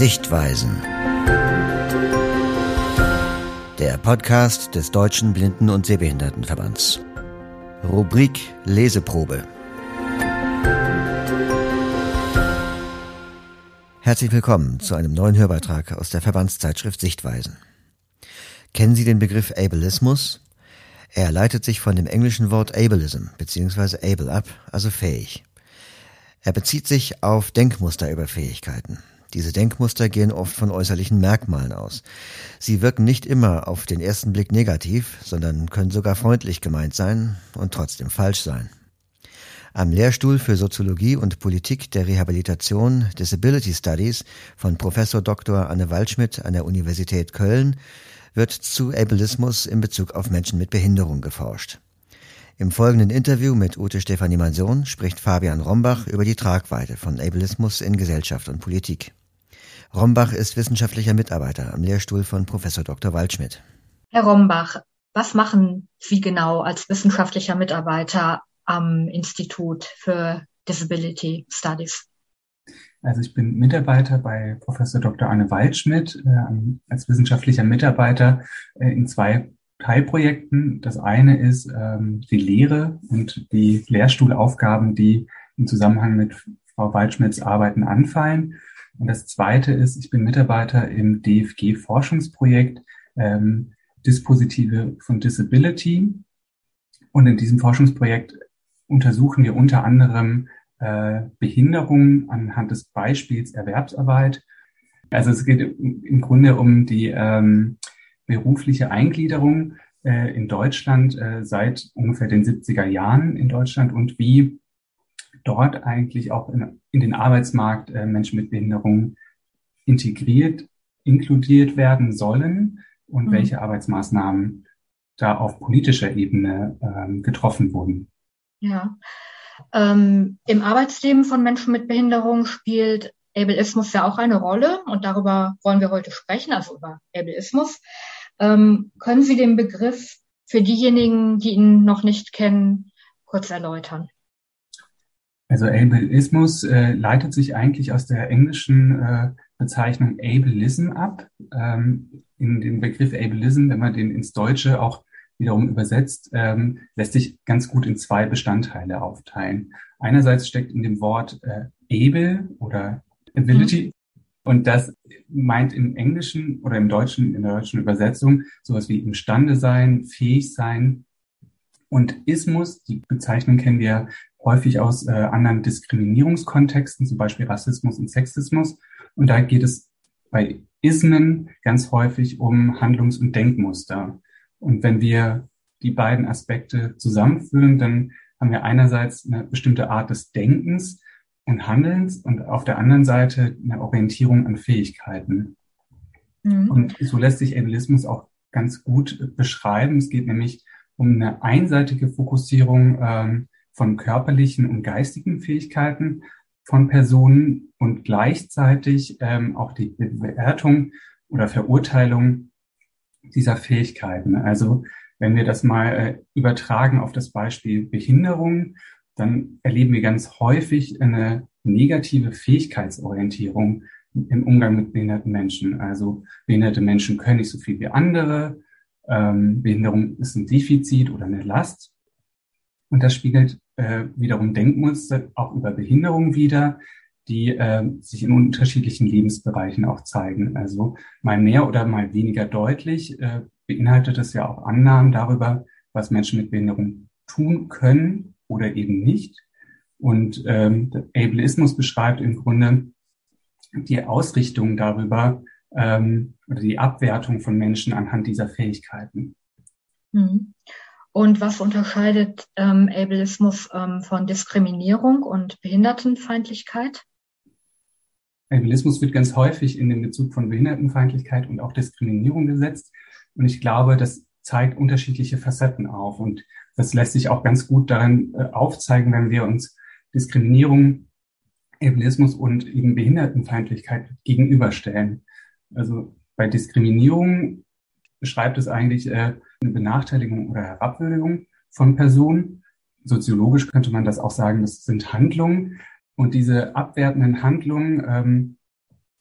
Sichtweisen. Der Podcast des Deutschen Blinden- und Sehbehindertenverbands. Rubrik Leseprobe. Herzlich willkommen zu einem neuen Hörbeitrag aus der Verbandszeitschrift Sichtweisen. Kennen Sie den Begriff Ableismus? Er leitet sich von dem englischen Wort Ableism bzw. able ab, also fähig. Er bezieht sich auf Denkmuster über Fähigkeiten. Diese Denkmuster gehen oft von äußerlichen Merkmalen aus. Sie wirken nicht immer auf den ersten Blick negativ, sondern können sogar freundlich gemeint sein und trotzdem falsch sein. Am Lehrstuhl für Soziologie und Politik der Rehabilitation Disability Studies von Professor Dr. Anne Waldschmidt an der Universität Köln wird zu Ableismus in Bezug auf Menschen mit Behinderung geforscht. Im folgenden Interview mit Ute Stefanie Manson spricht Fabian Rombach über die Tragweite von Ableismus in Gesellschaft und Politik. Rombach ist wissenschaftlicher Mitarbeiter am Lehrstuhl von Professor Dr. Waldschmidt. Herr Rombach, was machen Sie genau als wissenschaftlicher Mitarbeiter am Institut für Disability Studies? Also ich bin Mitarbeiter bei Professor Dr. Anne Waldschmidt äh, als wissenschaftlicher Mitarbeiter äh, in zwei Teilprojekten. Das eine ist ähm, die Lehre und die Lehrstuhlaufgaben, die im Zusammenhang mit Frau Waldschmidts Arbeiten anfallen. Und das zweite ist, ich bin Mitarbeiter im DFG-Forschungsprojekt ähm, Dispositive von Disability. Und in diesem Forschungsprojekt untersuchen wir unter anderem äh, Behinderungen anhand des Beispiels Erwerbsarbeit. Also es geht im Grunde um die ähm, berufliche Eingliederung äh, in Deutschland äh, seit ungefähr den 70er Jahren in Deutschland und wie dort eigentlich auch in, in den Arbeitsmarkt äh, Menschen mit Behinderung integriert, inkludiert werden sollen und mhm. welche Arbeitsmaßnahmen da auf politischer Ebene ähm, getroffen wurden. Ja. Ähm, Im Arbeitsleben von Menschen mit Behinderung spielt Ableismus ja auch eine Rolle und darüber wollen wir heute sprechen, also über Ableismus. Ähm, können Sie den Begriff für diejenigen, die ihn noch nicht kennen, kurz erläutern? Also Ableismus äh, leitet sich eigentlich aus der englischen äh, Bezeichnung Ableism ab. Ähm, in den Begriff Ableism, wenn man den ins Deutsche auch wiederum übersetzt, ähm, lässt sich ganz gut in zwei Bestandteile aufteilen. Einerseits steckt in dem Wort äh, able oder ability mhm. Und das meint im Englischen oder im Deutschen, in der deutschen Übersetzung, sowas wie imstande sein, fähig sein. Und Ismus, die Bezeichnung kennen wir häufig aus äh, anderen Diskriminierungskontexten, zum Beispiel Rassismus und Sexismus. Und da geht es bei Ismen ganz häufig um Handlungs- und Denkmuster. Und wenn wir die beiden Aspekte zusammenführen, dann haben wir einerseits eine bestimmte Art des Denkens, und Handelns und auf der anderen Seite eine Orientierung an Fähigkeiten. Mhm. Und so lässt sich Ableismus auch ganz gut beschreiben. Es geht nämlich um eine einseitige Fokussierung ähm, von körperlichen und geistigen Fähigkeiten von Personen und gleichzeitig ähm, auch die Bewertung oder Verurteilung dieser Fähigkeiten. Also wenn wir das mal äh, übertragen auf das Beispiel Behinderung, dann erleben wir ganz häufig eine negative Fähigkeitsorientierung im Umgang mit behinderten Menschen. Also behinderte Menschen können nicht so viel wie andere. Ähm, Behinderung ist ein Defizit oder eine Last. Und das spiegelt äh, wiederum Denkmuster auch über Behinderung wider, die äh, sich in unterschiedlichen Lebensbereichen auch zeigen. Also mal mehr oder mal weniger deutlich äh, beinhaltet es ja auch Annahmen darüber, was Menschen mit Behinderung tun können oder eben nicht. Und ähm, Ableismus beschreibt im Grunde die Ausrichtung darüber ähm, oder die Abwertung von Menschen anhand dieser Fähigkeiten. Mhm. Und was unterscheidet ähm, Ableismus ähm, von Diskriminierung und Behindertenfeindlichkeit? Ableismus wird ganz häufig in den Bezug von Behindertenfeindlichkeit und auch Diskriminierung gesetzt. Und ich glaube, das zeigt unterschiedliche Facetten auf. Und das lässt sich auch ganz gut daran äh, aufzeigen, wenn wir uns Diskriminierung, Ableismus und eben Behindertenfeindlichkeit gegenüberstellen. Also bei Diskriminierung beschreibt es eigentlich äh, eine Benachteiligung oder Herabwürdigung von Personen. Soziologisch könnte man das auch sagen, das sind Handlungen. Und diese abwertenden Handlungen ähm,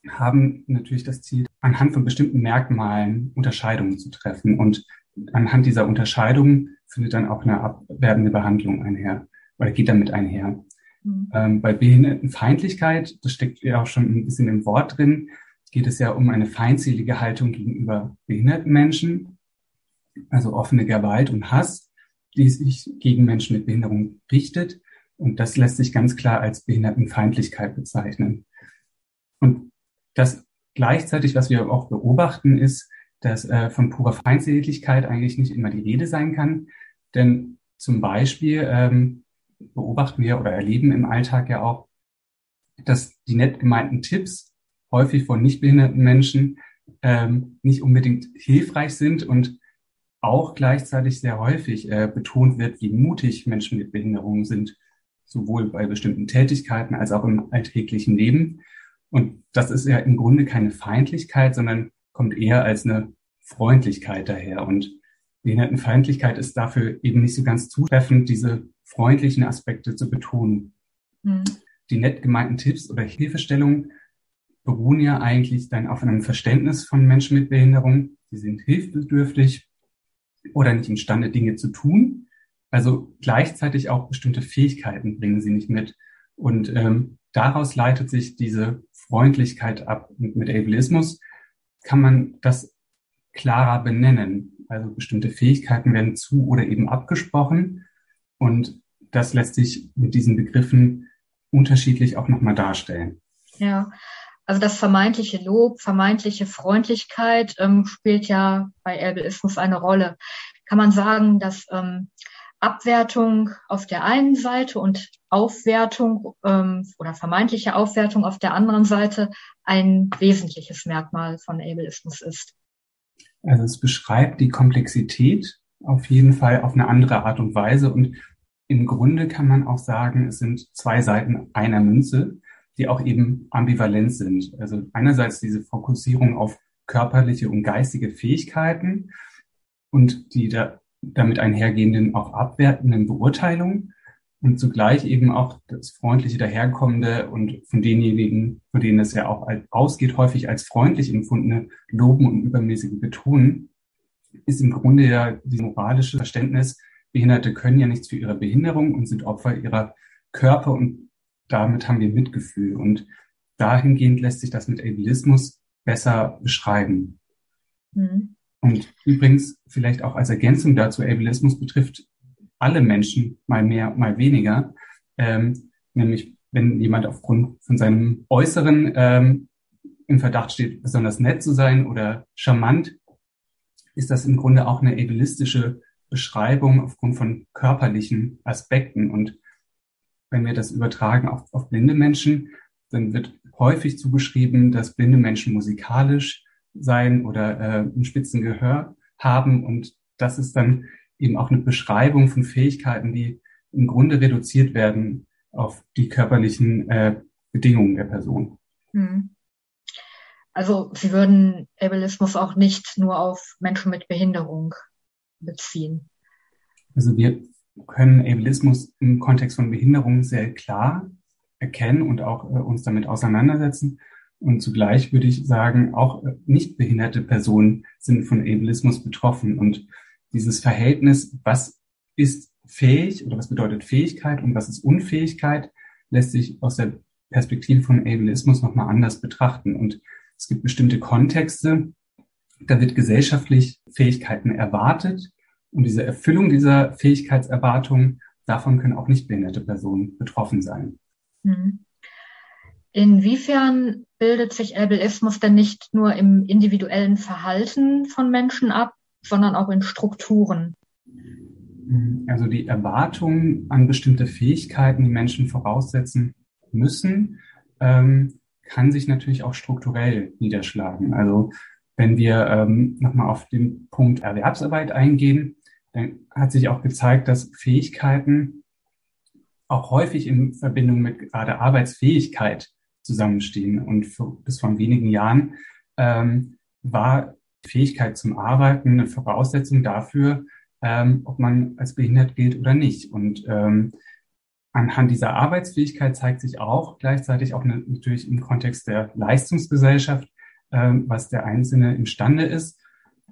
haben natürlich das Ziel, anhand von bestimmten Merkmalen Unterscheidungen zu treffen. Und anhand dieser Unterscheidungen findet dann auch eine abwertende Behandlung einher oder geht damit einher. Mhm. Ähm, bei Behindertenfeindlichkeit, das steckt ja auch schon ein bisschen im Wort drin, geht es ja um eine feindselige Haltung gegenüber behinderten Menschen, also offene Gewalt und Hass, die sich gegen Menschen mit Behinderung richtet. Und das lässt sich ganz klar als Behindertenfeindlichkeit bezeichnen. Und das gleichzeitig, was wir auch beobachten, ist, dass äh, von purer Feindseligkeit eigentlich nicht immer die Rede sein kann. Denn zum Beispiel ähm, beobachten wir oder erleben im Alltag ja auch, dass die nett gemeinten Tipps häufig von nicht behinderten Menschen ähm, nicht unbedingt hilfreich sind und auch gleichzeitig sehr häufig äh, betont wird, wie mutig Menschen mit Behinderungen sind, sowohl bei bestimmten Tätigkeiten als auch im alltäglichen Leben. Und das ist ja im Grunde keine Feindlichkeit, sondern kommt eher als eine Freundlichkeit daher. Und Behindertenfeindlichkeit ist dafür eben nicht so ganz zutreffend, diese freundlichen Aspekte zu betonen. Mhm. Die nett gemeinten Tipps oder Hilfestellungen beruhen ja eigentlich dann auf einem Verständnis von Menschen mit Behinderung. Sie sind hilfsbedürftig oder nicht imstande, Dinge zu tun. Also gleichzeitig auch bestimmte Fähigkeiten bringen sie nicht mit. Und ähm, daraus leitet sich diese Freundlichkeit ab. Und mit Ableismus kann man das klarer benennen. Also bestimmte Fähigkeiten werden zu oder eben abgesprochen. Und das lässt sich mit diesen Begriffen unterschiedlich auch nochmal darstellen. Ja, also das vermeintliche Lob, vermeintliche Freundlichkeit ähm, spielt ja bei Erbeismus eine Rolle. Kann man sagen, dass ähm, Abwertung auf der einen Seite und Aufwertung ähm, oder vermeintliche Aufwertung auf der anderen Seite ein wesentliches Merkmal von Ableismus ist? Also es beschreibt die Komplexität auf jeden Fall auf eine andere Art und Weise und im Grunde kann man auch sagen, es sind zwei Seiten einer Münze die auch eben ambivalent sind. Also einerseits diese Fokussierung auf körperliche und geistige Fähigkeiten und die da, damit einhergehenden auch abwertenden Beurteilungen und zugleich eben auch das freundliche Daherkommende und von denjenigen, von denen es ja auch ausgeht, häufig als freundlich empfundene Loben und übermäßige Betonen, ist im Grunde ja dieses moralische Verständnis, Behinderte können ja nichts für ihre Behinderung und sind Opfer ihrer Körper und damit haben wir Mitgefühl. Und dahingehend lässt sich das mit Ableismus besser beschreiben. Mhm. Und übrigens vielleicht auch als Ergänzung dazu, Ableismus betrifft alle Menschen, mal mehr, mal weniger. Ähm, nämlich wenn jemand aufgrund von seinem Äußeren ähm, im Verdacht steht, besonders nett zu sein oder charmant, ist das im Grunde auch eine ableistische Beschreibung aufgrund von körperlichen Aspekten. Und wenn wir das übertragen auf, auf blinde Menschen, dann wird häufig zugeschrieben, dass blinde Menschen musikalisch sein oder äh, ein spitzen Gehör haben. Und das ist dann eben auch eine Beschreibung von Fähigkeiten, die im Grunde reduziert werden auf die körperlichen äh, Bedingungen der Person. Hm. Also Sie würden Ableismus auch nicht nur auf Menschen mit Behinderung beziehen. Also wir können Ableismus im Kontext von Behinderung sehr klar erkennen und auch äh, uns damit auseinandersetzen. Und zugleich würde ich sagen, auch äh, nicht behinderte Personen sind von Ableismus betroffen. Und dieses Verhältnis, was ist fähig oder was bedeutet Fähigkeit und was ist Unfähigkeit, lässt sich aus der Perspektive von Ableismus nochmal anders betrachten. Und es gibt bestimmte Kontexte, da wird gesellschaftlich Fähigkeiten erwartet und diese Erfüllung dieser Fähigkeitserwartungen, davon können auch nicht behinderte Personen betroffen sein. Mhm. Inwiefern bildet sich Ableismus denn nicht nur im individuellen Verhalten von Menschen ab, sondern auch in Strukturen? Also die Erwartungen an bestimmte Fähigkeiten, die Menschen voraussetzen müssen, ähm, kann sich natürlich auch strukturell niederschlagen. Also wenn wir ähm, nochmal auf den Punkt Erwerbsarbeit eingehen, dann hat sich auch gezeigt, dass Fähigkeiten auch häufig in Verbindung mit gerade Arbeitsfähigkeit zusammenstehen. Und für, bis vor wenigen Jahren ähm, war Fähigkeit zum Arbeiten eine Voraussetzung dafür, ähm, ob man als behindert gilt oder nicht. Und ähm, anhand dieser Arbeitsfähigkeit zeigt sich auch gleichzeitig auch natürlich im Kontext der Leistungsgesellschaft, äh, was der Einzelne imstande ist.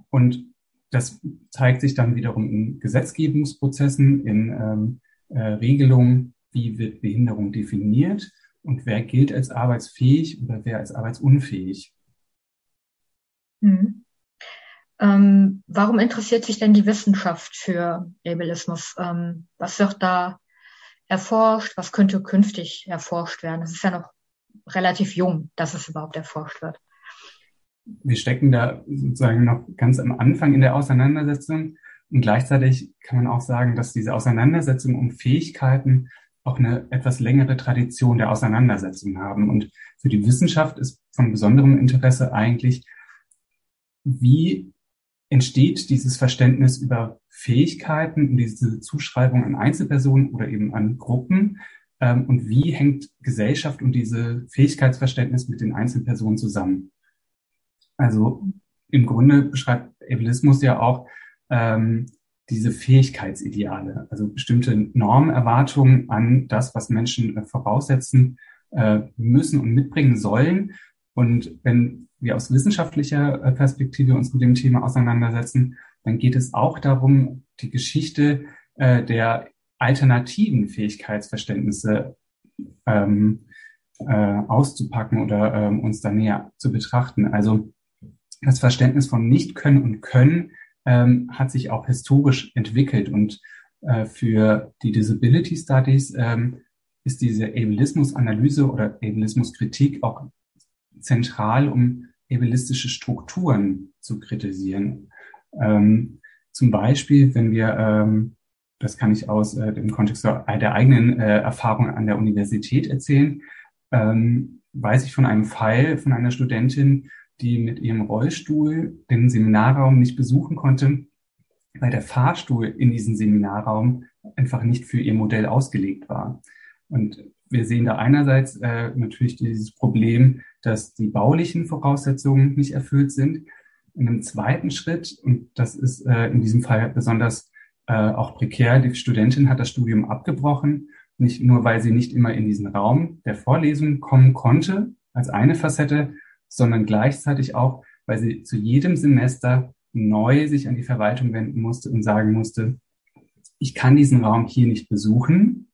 Und das zeigt sich dann wiederum in Gesetzgebungsprozessen, in ähm, äh, Regelungen, wie wird Behinderung definiert und wer gilt als arbeitsfähig oder wer als arbeitsunfähig. Mhm. Ähm, warum interessiert sich denn die Wissenschaft für Ableismus? Ähm, was wird da erforscht? Was könnte künftig erforscht werden? Es ist ja noch relativ jung, dass es überhaupt erforscht wird. Wir stecken da sozusagen noch ganz am Anfang in der Auseinandersetzung. Und gleichzeitig kann man auch sagen, dass diese Auseinandersetzung um Fähigkeiten auch eine etwas längere Tradition der Auseinandersetzung haben. Und für die Wissenschaft ist von besonderem Interesse eigentlich, wie entsteht dieses Verständnis über Fähigkeiten und diese Zuschreibung an Einzelpersonen oder eben an Gruppen? Ähm, und wie hängt Gesellschaft und diese Fähigkeitsverständnis mit den Einzelpersonen zusammen? Also im Grunde beschreibt Ableismus ja auch ähm, diese Fähigkeitsideale, also bestimmte Normerwartungen an das, was Menschen äh, voraussetzen äh, müssen und mitbringen sollen. Und wenn wir aus wissenschaftlicher äh, Perspektive uns mit dem Thema auseinandersetzen, dann geht es auch darum, die Geschichte äh, der alternativen Fähigkeitsverständnisse ähm, äh, auszupacken oder ähm, uns da näher zu betrachten. Also das Verständnis von Nicht-Können und Können ähm, hat sich auch historisch entwickelt und äh, für die Disability Studies ähm, ist diese Ableismus-Analyse oder Ableismus-Kritik auch zentral, um ableistische Strukturen zu kritisieren. Ähm, zum Beispiel, wenn wir, ähm, das kann ich aus äh, dem Kontext der eigenen äh, Erfahrung an der Universität erzählen, ähm, weiß ich von einem Fall von einer Studentin, die mit ihrem Rollstuhl den Seminarraum nicht besuchen konnte, weil der Fahrstuhl in diesem Seminarraum einfach nicht für ihr Modell ausgelegt war. Und wir sehen da einerseits äh, natürlich dieses Problem, dass die baulichen Voraussetzungen nicht erfüllt sind. In einem zweiten Schritt, und das ist äh, in diesem Fall besonders äh, auch prekär, die Studentin hat das Studium abgebrochen, nicht nur weil sie nicht immer in diesen Raum der Vorlesung kommen konnte, als eine Facette, sondern gleichzeitig auch, weil sie zu jedem Semester neu sich an die Verwaltung wenden musste und sagen musste, ich kann diesen Raum hier nicht besuchen,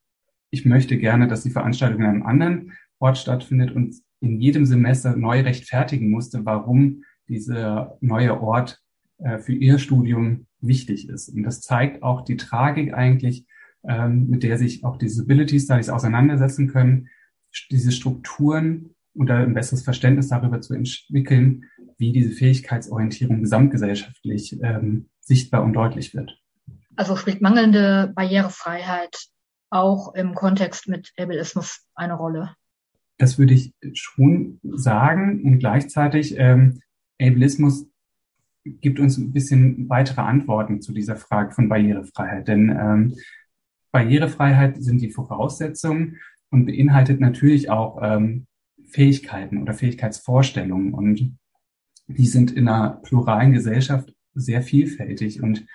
ich möchte gerne, dass die Veranstaltung in einem anderen Ort stattfindet und in jedem Semester neu rechtfertigen musste, warum dieser neue Ort äh, für ihr Studium wichtig ist. Und das zeigt auch die Tragik eigentlich, ähm, mit der sich auch Disability Studies auseinandersetzen können, diese Strukturen oder ein besseres Verständnis darüber zu entwickeln, wie diese Fähigkeitsorientierung gesamtgesellschaftlich ähm, sichtbar und deutlich wird. Also spielt mangelnde Barrierefreiheit auch im Kontext mit Ableismus eine Rolle? Das würde ich schon sagen und gleichzeitig ähm, Ableismus gibt uns ein bisschen weitere Antworten zu dieser Frage von Barrierefreiheit. Denn ähm, Barrierefreiheit sind die Voraussetzungen und beinhaltet natürlich auch ähm, Fähigkeiten oder Fähigkeitsvorstellungen. Und die sind in einer pluralen Gesellschaft sehr vielfältig. Und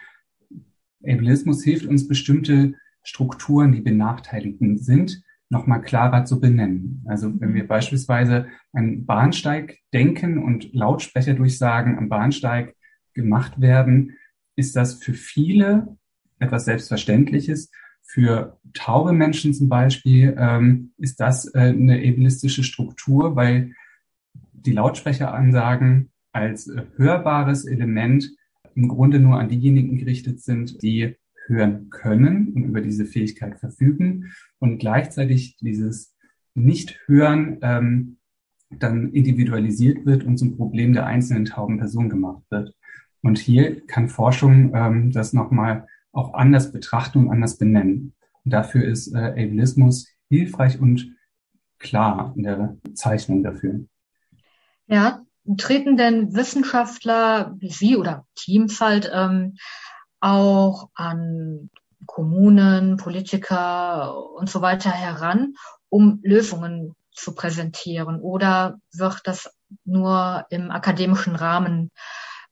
Ableismus hilft uns, bestimmte Strukturen, die benachteiligten sind, nochmal klarer zu benennen. Also wenn wir beispielsweise einen Bahnsteig denken und Lautsprecherdurchsagen am Bahnsteig gemacht werden, ist das für viele etwas Selbstverständliches. Für taube Menschen zum Beispiel ähm, ist das äh, eine ableistische Struktur, weil die Lautsprecheransagen als äh, hörbares Element im Grunde nur an diejenigen gerichtet sind, die hören können und über diese Fähigkeit verfügen und gleichzeitig dieses Nicht-Hören ähm, dann individualisiert wird und zum Problem der einzelnen tauben Person gemacht wird. Und hier kann Forschung ähm, das nochmal auch anders betrachten und anders benennen. Und dafür ist äh, Ableismus hilfreich und klar in der Zeichnung dafür. Ja, treten denn Wissenschaftler wie Sie oder Teams halt ähm, auch an Kommunen, Politiker und so weiter heran, um Lösungen zu präsentieren? Oder wird das nur im akademischen Rahmen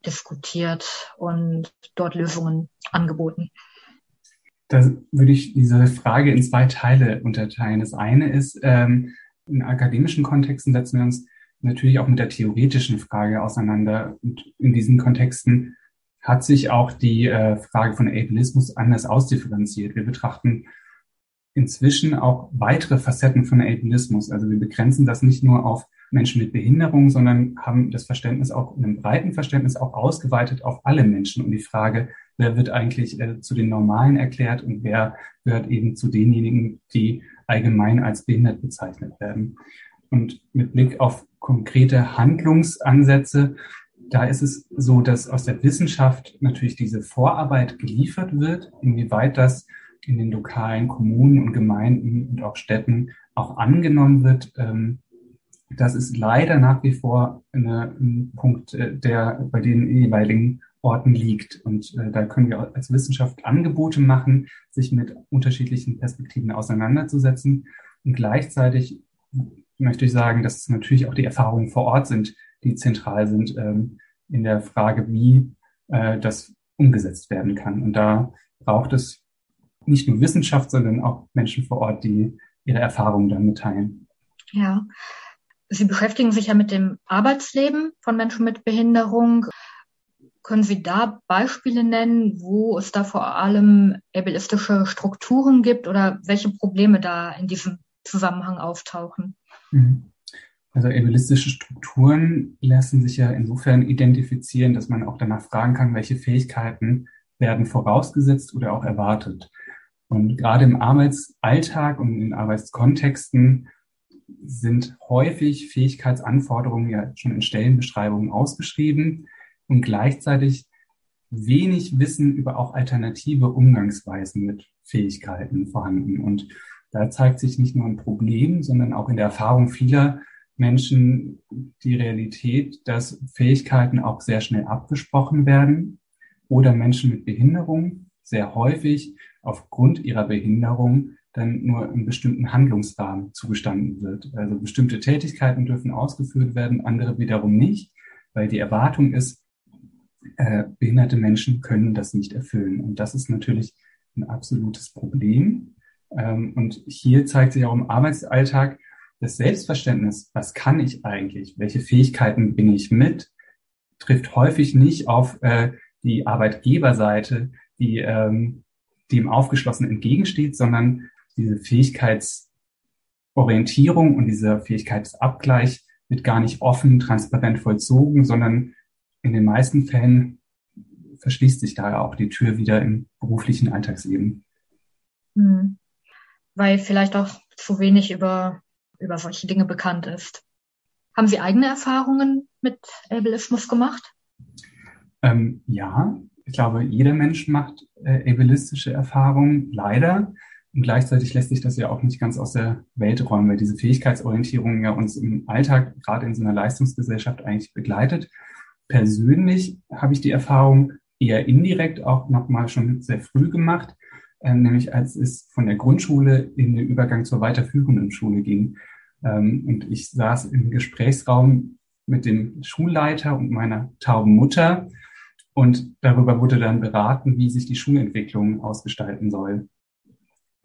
diskutiert und dort Lösungen angeboten? Da würde ich diese Frage in zwei Teile unterteilen. Das eine ist, ähm, in akademischen Kontexten setzen wir uns natürlich auch mit der theoretischen Frage auseinander. Und in diesen Kontexten hat sich auch die äh, Frage von Ableismus anders ausdifferenziert. Wir betrachten inzwischen auch weitere Facetten von Ableismus. Also wir begrenzen das nicht nur auf Menschen mit Behinderung, sondern haben das Verständnis auch in einem breiten Verständnis auch ausgeweitet auf alle Menschen und die Frage, wer wird eigentlich äh, zu den Normalen erklärt und wer gehört eben zu denjenigen, die allgemein als behindert bezeichnet werden. Und mit Blick auf konkrete Handlungsansätze, da ist es so, dass aus der Wissenschaft natürlich diese Vorarbeit geliefert wird, inwieweit das in den lokalen Kommunen und Gemeinden und auch Städten auch angenommen wird. Ähm, das ist leider nach wie vor eine, ein Punkt, äh, der bei den jeweiligen Orten liegt. Und äh, da können wir als Wissenschaft Angebote machen, sich mit unterschiedlichen Perspektiven auseinanderzusetzen. Und gleichzeitig möchte ich sagen, dass es natürlich auch die Erfahrungen vor Ort sind, die zentral sind ähm, in der Frage, wie äh, das umgesetzt werden kann. Und da braucht es nicht nur Wissenschaft, sondern auch Menschen vor Ort, die ihre Erfahrungen dann mitteilen. Ja. Sie beschäftigen sich ja mit dem Arbeitsleben von Menschen mit Behinderung. Können Sie da Beispiele nennen, wo es da vor allem ableistische Strukturen gibt oder welche Probleme da in diesem Zusammenhang auftauchen? Mhm. Also ableistische Strukturen lassen sich ja insofern identifizieren, dass man auch danach fragen kann, welche Fähigkeiten werden vorausgesetzt oder auch erwartet. Und gerade im Arbeitsalltag und in Arbeitskontexten sind häufig Fähigkeitsanforderungen ja schon in Stellenbeschreibungen ausgeschrieben und gleichzeitig wenig Wissen über auch alternative Umgangsweisen mit Fähigkeiten vorhanden. Und da zeigt sich nicht nur ein Problem, sondern auch in der Erfahrung vieler Menschen die Realität, dass Fähigkeiten auch sehr schnell abgesprochen werden oder Menschen mit Behinderung sehr häufig aufgrund ihrer Behinderung dann nur im bestimmten Handlungsrahmen zugestanden wird. Also bestimmte Tätigkeiten dürfen ausgeführt werden, andere wiederum nicht, weil die Erwartung ist, äh, behinderte Menschen können das nicht erfüllen. Und das ist natürlich ein absolutes Problem. Ähm, und hier zeigt sich auch im Arbeitsalltag das Selbstverständnis, was kann ich eigentlich, welche Fähigkeiten bringe ich mit, trifft häufig nicht auf äh, die Arbeitgeberseite, die ähm, dem Aufgeschlossen entgegensteht, sondern diese Fähigkeitsorientierung und dieser Fähigkeitsabgleich wird gar nicht offen, transparent vollzogen, sondern in den meisten Fällen verschließt sich da auch die Tür wieder im beruflichen Alltagsleben. Hm. Weil vielleicht auch zu wenig über, über solche Dinge bekannt ist. Haben Sie eigene Erfahrungen mit Ableismus gemacht? Ähm, ja, ich glaube, jeder Mensch macht äh, ableistische Erfahrungen, leider. Und gleichzeitig lässt sich das ja auch nicht ganz aus der Welt räumen, weil diese Fähigkeitsorientierung ja uns im Alltag, gerade in so einer Leistungsgesellschaft, eigentlich begleitet. Persönlich habe ich die Erfahrung eher indirekt auch nochmal schon sehr früh gemacht, äh, nämlich als es von der Grundschule in den Übergang zur weiterführenden Schule ging. Ähm, und ich saß im Gesprächsraum mit dem Schulleiter und meiner tauben Mutter und darüber wurde dann beraten, wie sich die Schulentwicklung ausgestalten soll.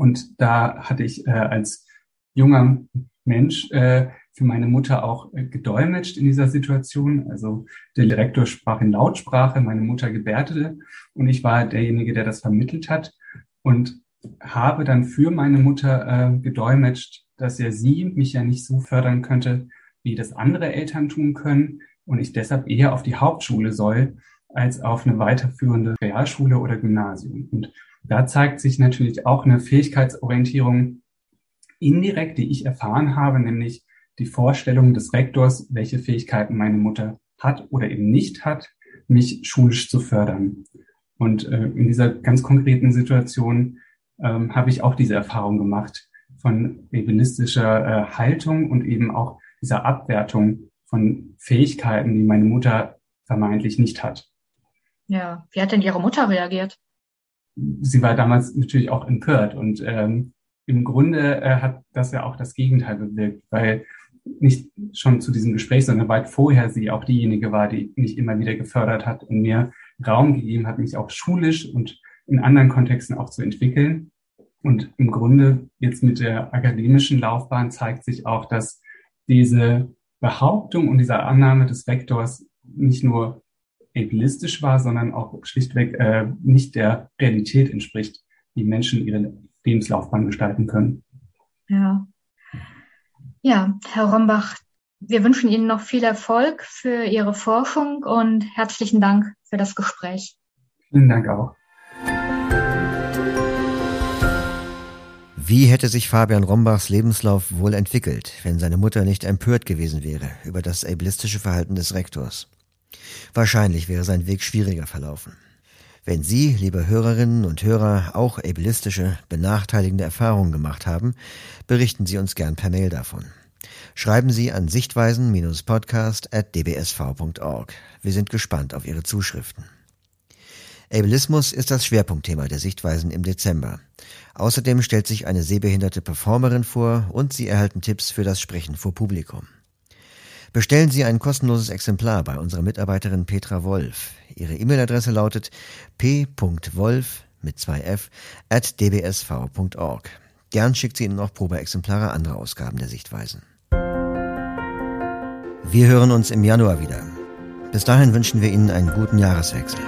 Und da hatte ich äh, als junger Mensch äh, für meine Mutter auch äh, gedolmetscht in dieser Situation. Also der Direktor sprach in Lautsprache, meine Mutter gebärdete und ich war derjenige, der das vermittelt hat und habe dann für meine Mutter äh, gedolmetscht, dass ja sie mich ja nicht so fördern könnte, wie das andere Eltern tun können und ich deshalb eher auf die Hauptschule soll, als auf eine weiterführende Realschule oder Gymnasium. Und da zeigt sich natürlich auch eine Fähigkeitsorientierung indirekt, die ich erfahren habe, nämlich die Vorstellung des Rektors, welche Fähigkeiten meine Mutter hat oder eben nicht hat, mich schulisch zu fördern. Und äh, in dieser ganz konkreten Situation ähm, habe ich auch diese Erfahrung gemacht von ebenistischer äh, Haltung und eben auch dieser Abwertung von Fähigkeiten, die meine Mutter vermeintlich nicht hat. Ja, wie hat denn Ihre Mutter reagiert? Sie war damals natürlich auch empört und ähm, im Grunde äh, hat das ja auch das Gegenteil bewirkt, weil nicht schon zu diesem Gespräch, sondern weit vorher sie auch diejenige war, die mich immer wieder gefördert hat und mir Raum gegeben hat, mich auch schulisch und in anderen Kontexten auch zu entwickeln. Und im Grunde jetzt mit der akademischen Laufbahn zeigt sich auch, dass diese Behauptung und diese Annahme des Vektors nicht nur ableistisch war, sondern auch schlichtweg äh, nicht der Realität entspricht, wie Menschen ihre Lebenslaufbahn gestalten können. Ja. Ja, Herr Rombach, wir wünschen Ihnen noch viel Erfolg für Ihre Forschung und herzlichen Dank für das Gespräch. Vielen Dank auch. Wie hätte sich Fabian Rombachs Lebenslauf wohl entwickelt, wenn seine Mutter nicht empört gewesen wäre über das ableistische Verhalten des Rektors? Wahrscheinlich wäre sein Weg schwieriger verlaufen. Wenn Sie, liebe Hörerinnen und Hörer, auch ableistische, benachteiligende Erfahrungen gemacht haben, berichten Sie uns gern per Mail davon. Schreiben Sie an sichtweisen-podcast.dbsv.org. Wir sind gespannt auf Ihre Zuschriften. Ableismus ist das Schwerpunktthema der Sichtweisen im Dezember. Außerdem stellt sich eine sehbehinderte Performerin vor und Sie erhalten Tipps für das Sprechen vor Publikum. Bestellen Sie ein kostenloses Exemplar bei unserer Mitarbeiterin Petra Wolf. Ihre E-Mail-Adresse lautet p.wolf mit zwei f at dbsv.org. Gern schickt sie Ihnen auch Probeexemplare anderer Ausgaben der Sichtweisen. Wir hören uns im Januar wieder. Bis dahin wünschen wir Ihnen einen guten Jahreswechsel.